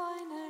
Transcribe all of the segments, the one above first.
meine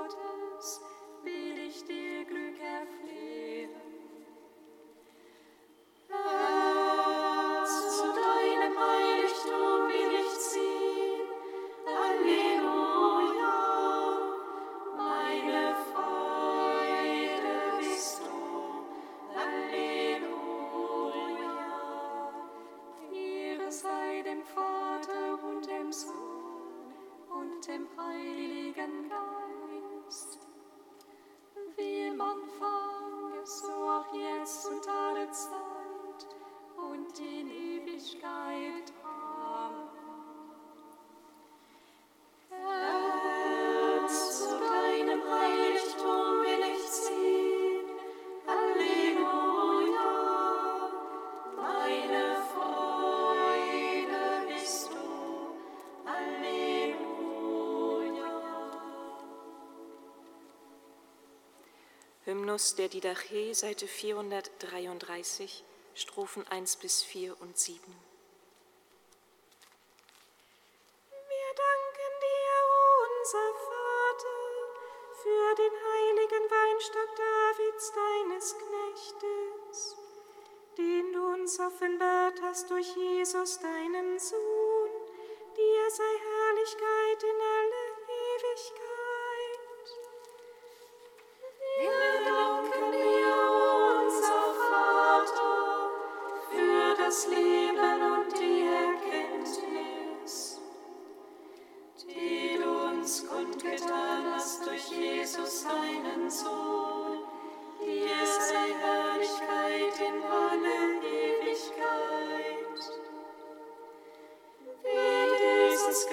Hymnus der Didache, Seite 433, Strophen 1 bis 4 und 7.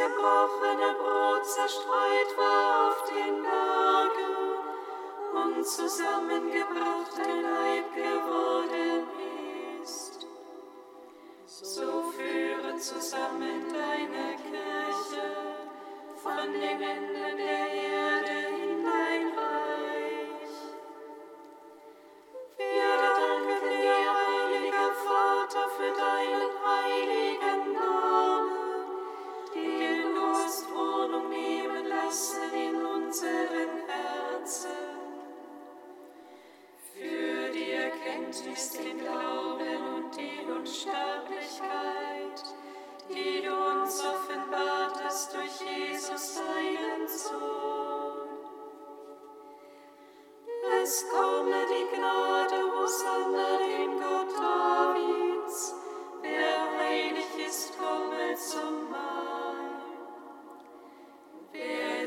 zerbrochene Brot zerstreut war auf den Bergen und zusammengebracht ein Leib geworden ist. So führe zusammen deine Kirche von den Enden der Erde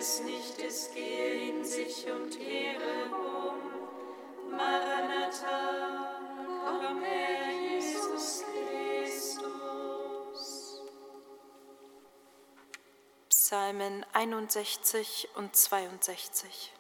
es nicht, es gehe in sich und kehre um. Maranatha, komm her, Jesus Christus. Psalmen 61 und 62.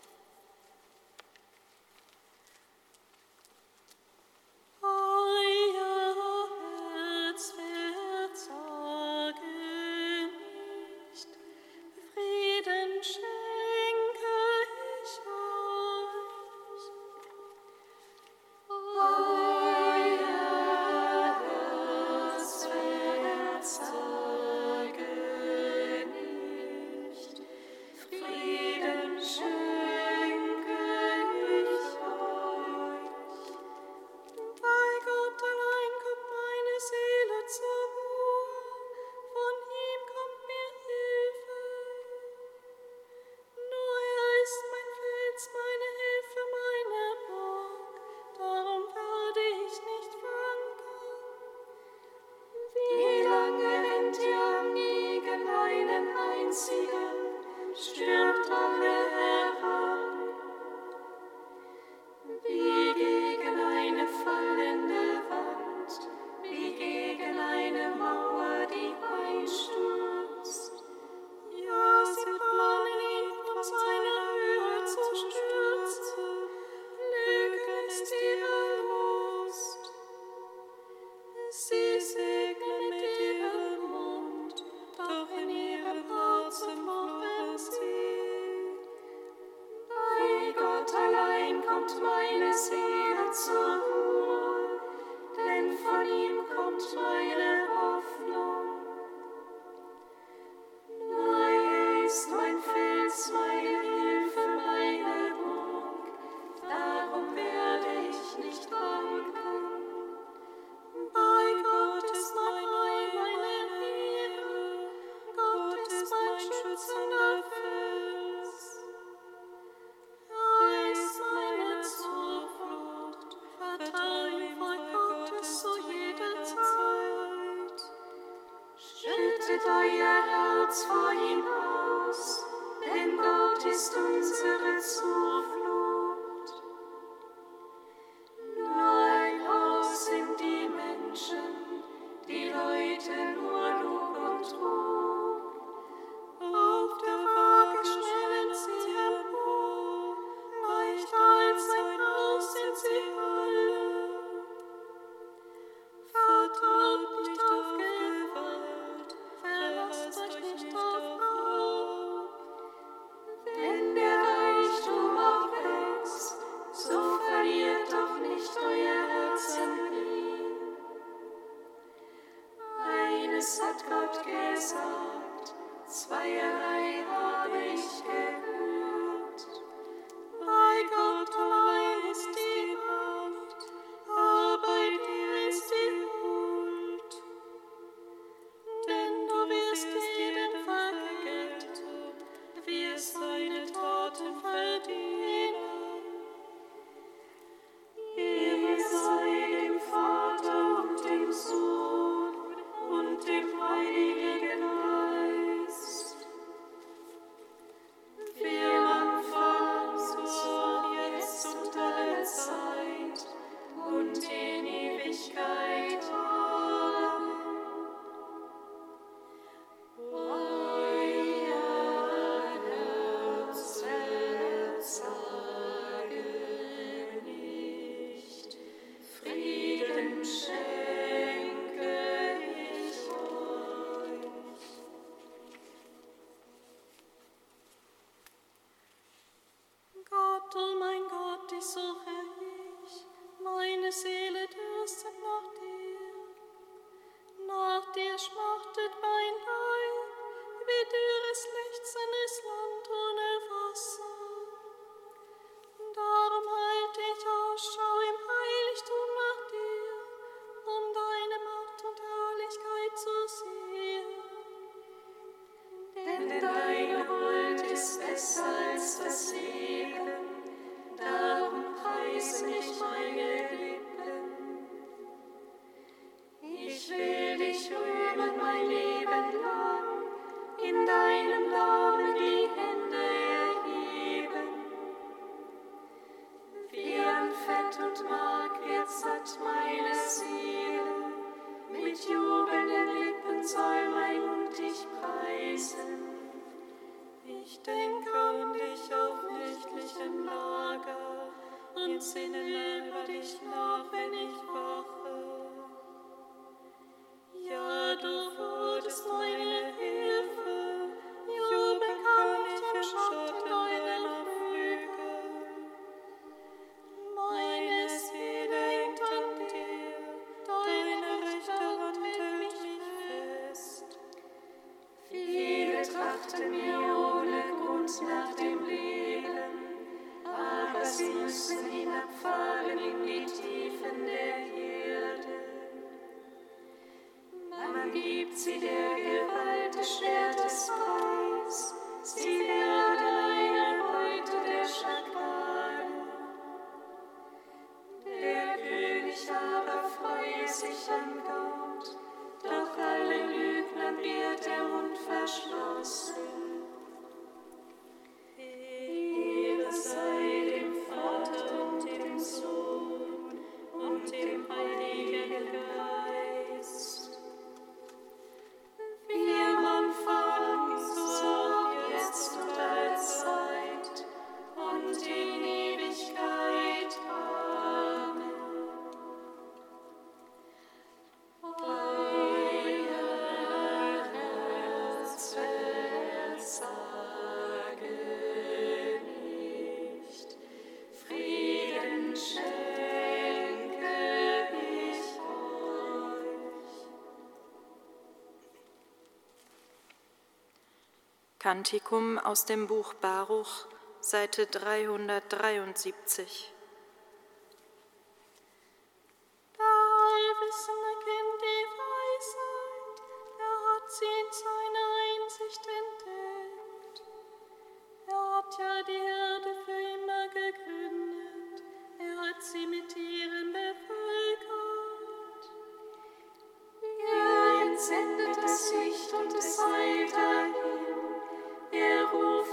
Kantikum aus dem Buch Baruch, Seite 373.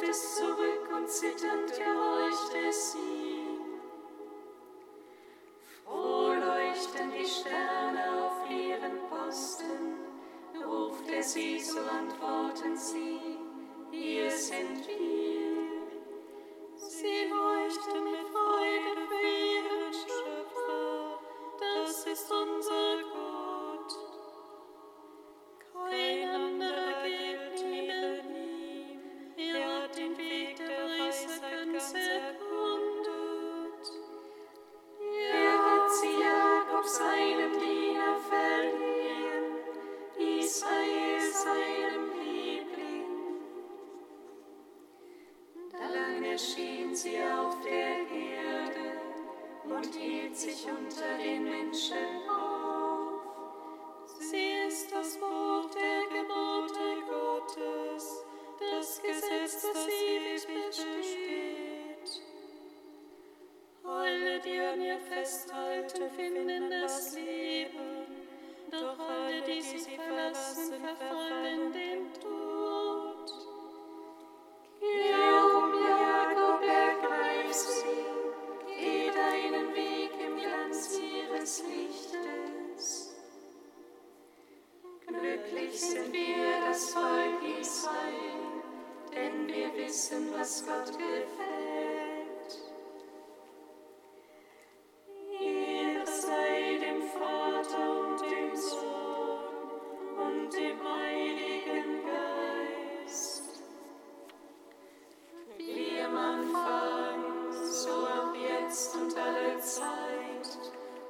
es zurück und zitternd gehorcht es ihm. Froh leuchten die Sterne auf ihren Posten, ruft er sie, so antworten sie. sind sie auf der Erde und hielt sich unter den Menschen auf.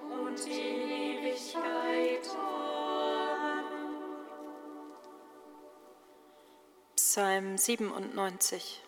Und in Ewigkeit. Psalm 97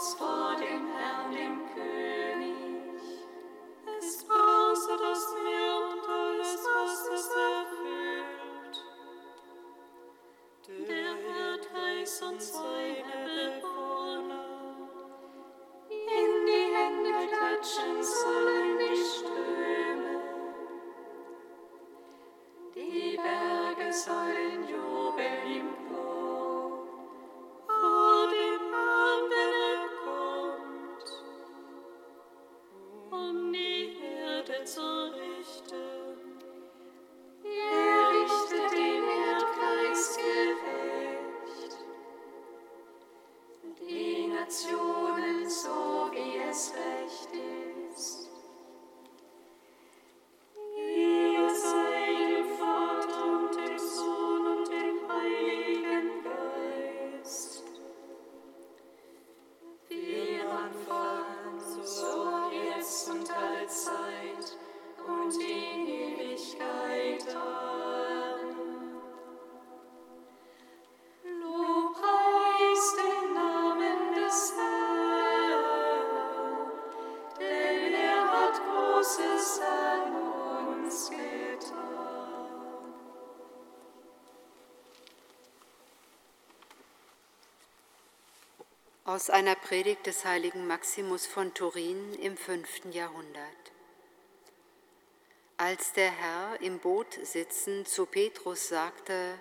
Gottes vor dem Herrn im König. Aus einer Predigt des heiligen Maximus von Turin im 5. Jahrhundert. Als der Herr im Boot sitzend zu Petrus sagte,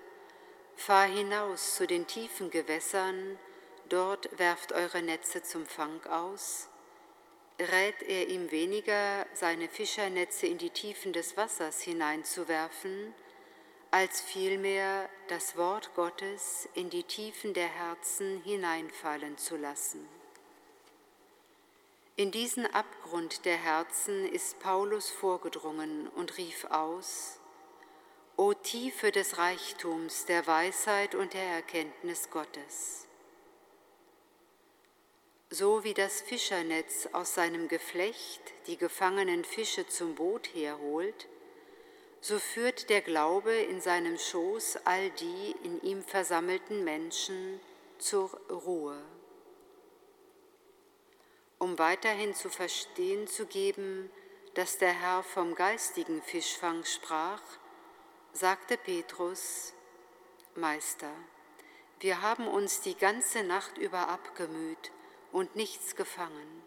Fahr hinaus zu den tiefen Gewässern, dort werft eure Netze zum Fang aus, rät er ihm weniger, seine Fischernetze in die Tiefen des Wassers hineinzuwerfen, als vielmehr das Wort Gottes in die Tiefen der Herzen hineinfallen zu lassen. In diesen Abgrund der Herzen ist Paulus vorgedrungen und rief aus, O Tiefe des Reichtums, der Weisheit und der Erkenntnis Gottes. So wie das Fischernetz aus seinem Geflecht die gefangenen Fische zum Boot herholt, so führt der Glaube in seinem Schoß all die in ihm versammelten Menschen zur Ruhe. Um weiterhin zu verstehen zu geben, dass der Herr vom geistigen Fischfang sprach, sagte Petrus, Meister, wir haben uns die ganze Nacht über abgemüht und nichts gefangen.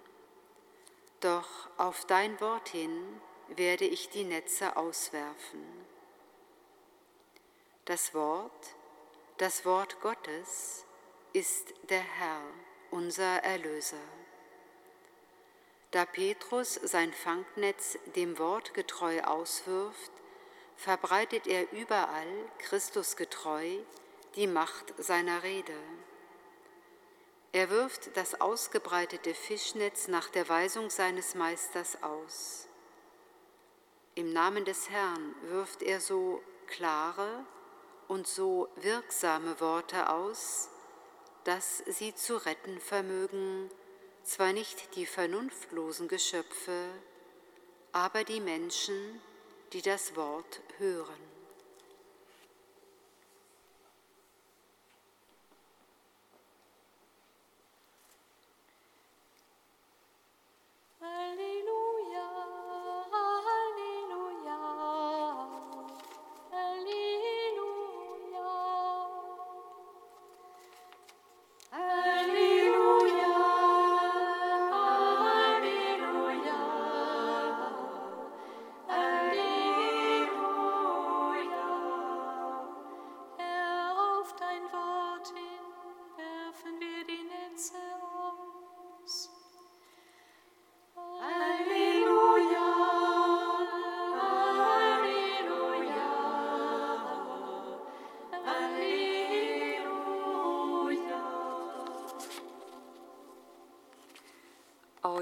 Doch auf dein Wort hin werde ich die Netze auswerfen. Das Wort, das Wort Gottes ist der Herr, unser Erlöser. Da Petrus sein Fangnetz dem Wort getreu auswirft, verbreitet er überall Christus getreu die Macht seiner Rede. Er wirft das ausgebreitete Fischnetz nach der Weisung seines Meisters aus. Im Namen des Herrn wirft er so klare und so wirksame Worte aus, dass sie zu retten vermögen, zwar nicht die vernunftlosen Geschöpfe, aber die Menschen, die das Wort hören.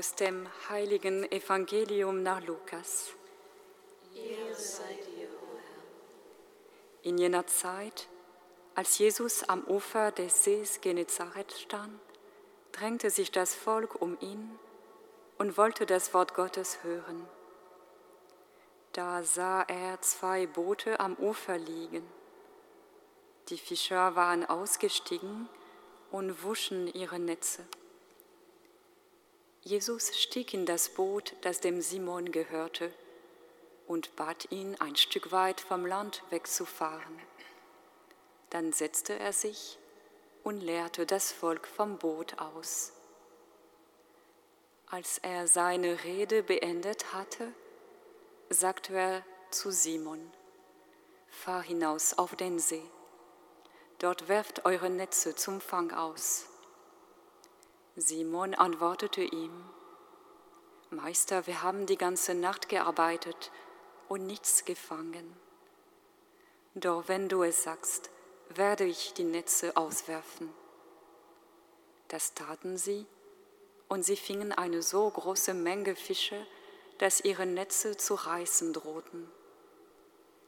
Aus dem heiligen Evangelium nach Lukas. In jener Zeit, als Jesus am Ufer des Sees Genezareth stand, drängte sich das Volk um ihn und wollte das Wort Gottes hören. Da sah er zwei Boote am Ufer liegen. Die Fischer waren ausgestiegen und wuschen ihre Netze. Jesus stieg in das Boot, das dem Simon gehörte, und bat ihn, ein Stück weit vom Land wegzufahren. Dann setzte er sich und lehrte das Volk vom Boot aus. Als er seine Rede beendet hatte, sagte er zu Simon, Fahr hinaus auf den See, dort werft eure Netze zum Fang aus. Simon antwortete ihm, Meister, wir haben die ganze Nacht gearbeitet und nichts gefangen. Doch wenn du es sagst, werde ich die Netze auswerfen. Das taten sie, und sie fingen eine so große Menge Fische, dass ihre Netze zu reißen drohten.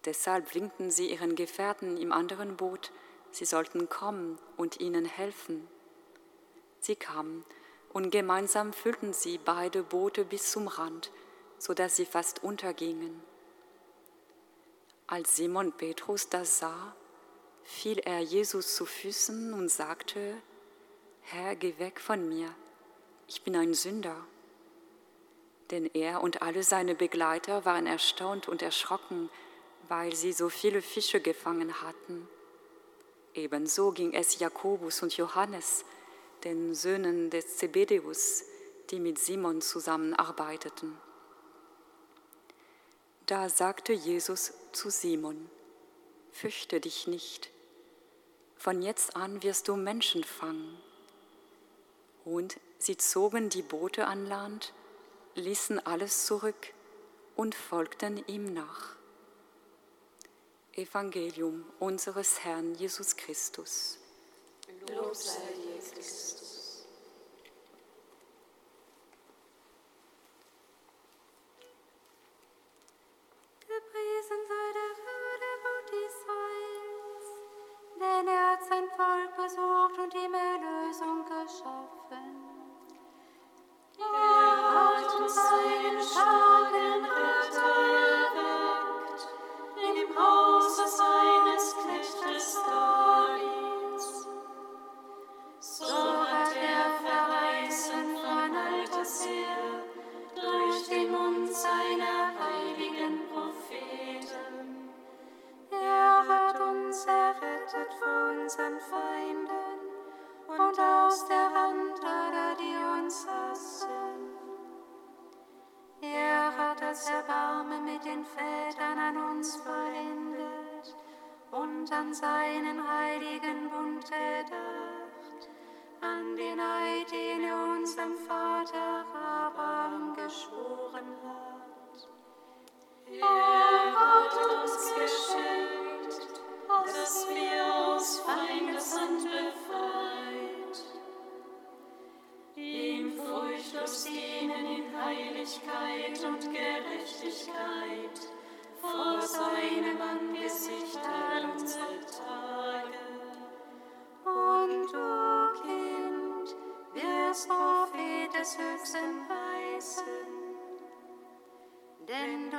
Deshalb winkten sie ihren Gefährten im anderen Boot, sie sollten kommen und ihnen helfen. Sie kamen, und gemeinsam füllten sie beide Boote bis zum Rand, so dass sie fast untergingen. Als Simon Petrus das sah, fiel er Jesus zu Füßen und sagte, Herr, geh weg von mir, ich bin ein Sünder. Denn er und alle seine Begleiter waren erstaunt und erschrocken, weil sie so viele Fische gefangen hatten. Ebenso ging es Jakobus und Johannes, den Söhnen des Zebedeus, die mit Simon zusammenarbeiteten. Da sagte Jesus zu Simon, Fürchte dich nicht, von jetzt an wirst du Menschen fangen. Und sie zogen die Boote an Land, ließen alles zurück und folgten ihm nach. Evangelium unseres Herrn Jesus Christus. Lob sei dir, Christus. Gepriesen sei der Herr, Vater Gott Israels, denn er hat sein Volk besucht und ihm Erlösung geschaffen. Er hat uns sei And Weißen, denn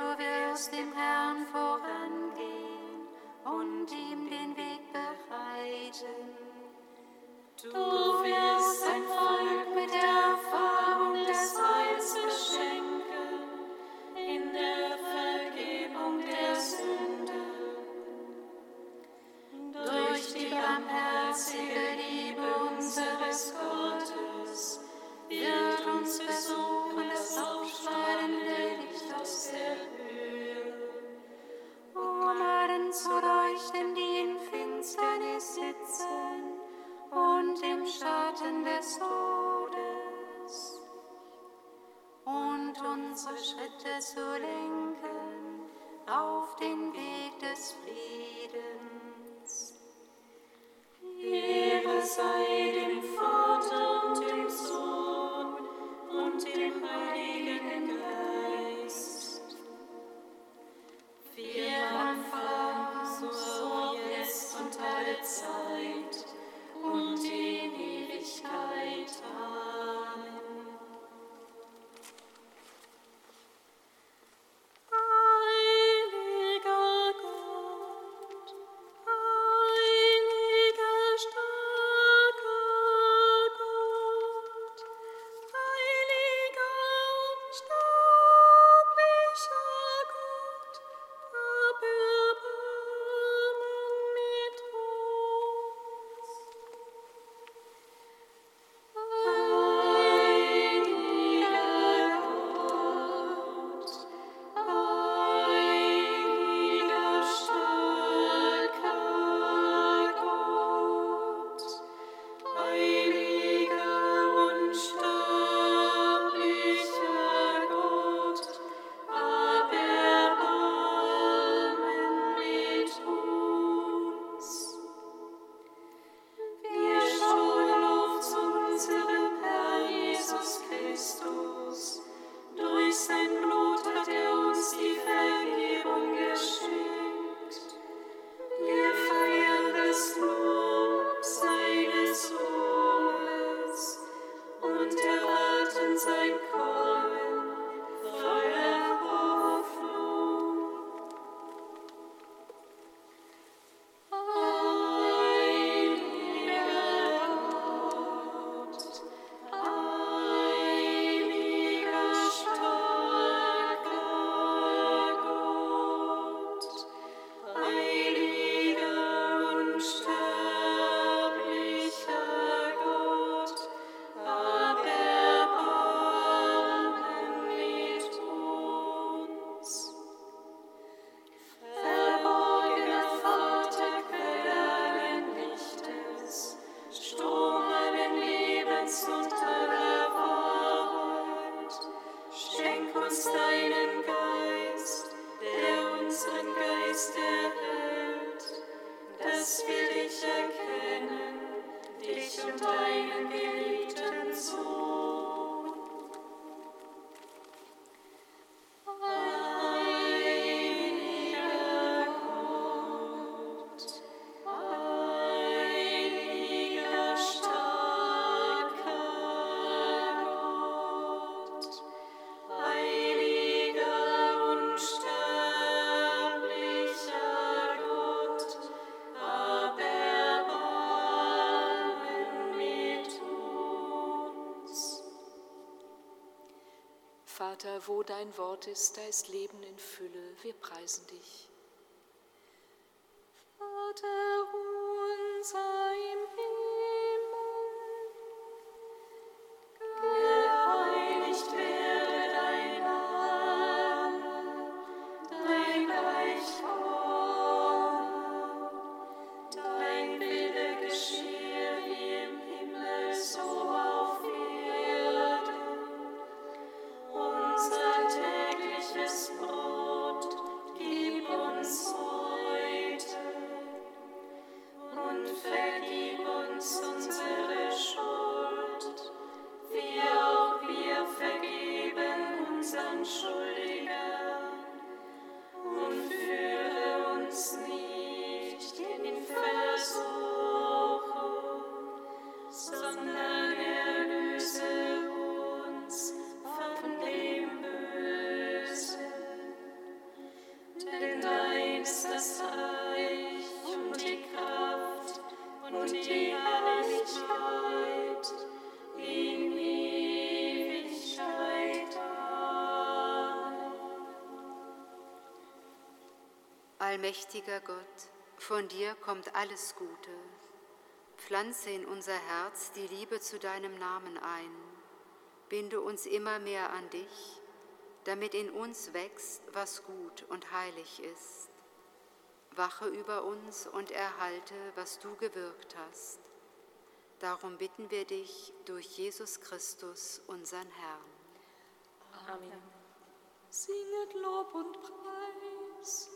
Frieden. Vater, wo dein Wort ist, da ist Leben in Fülle. Wir preisen dich. Vater unser im Himmel, Allmächtiger Gott, von dir kommt alles Gute. Pflanze in unser Herz die Liebe zu deinem Namen ein. Binde uns immer mehr an dich, damit in uns wächst, was gut und heilig ist. Wache über uns und erhalte, was du gewirkt hast. Darum bitten wir dich durch Jesus Christus, unseren Herrn. Amen. Singet Lob und Preis.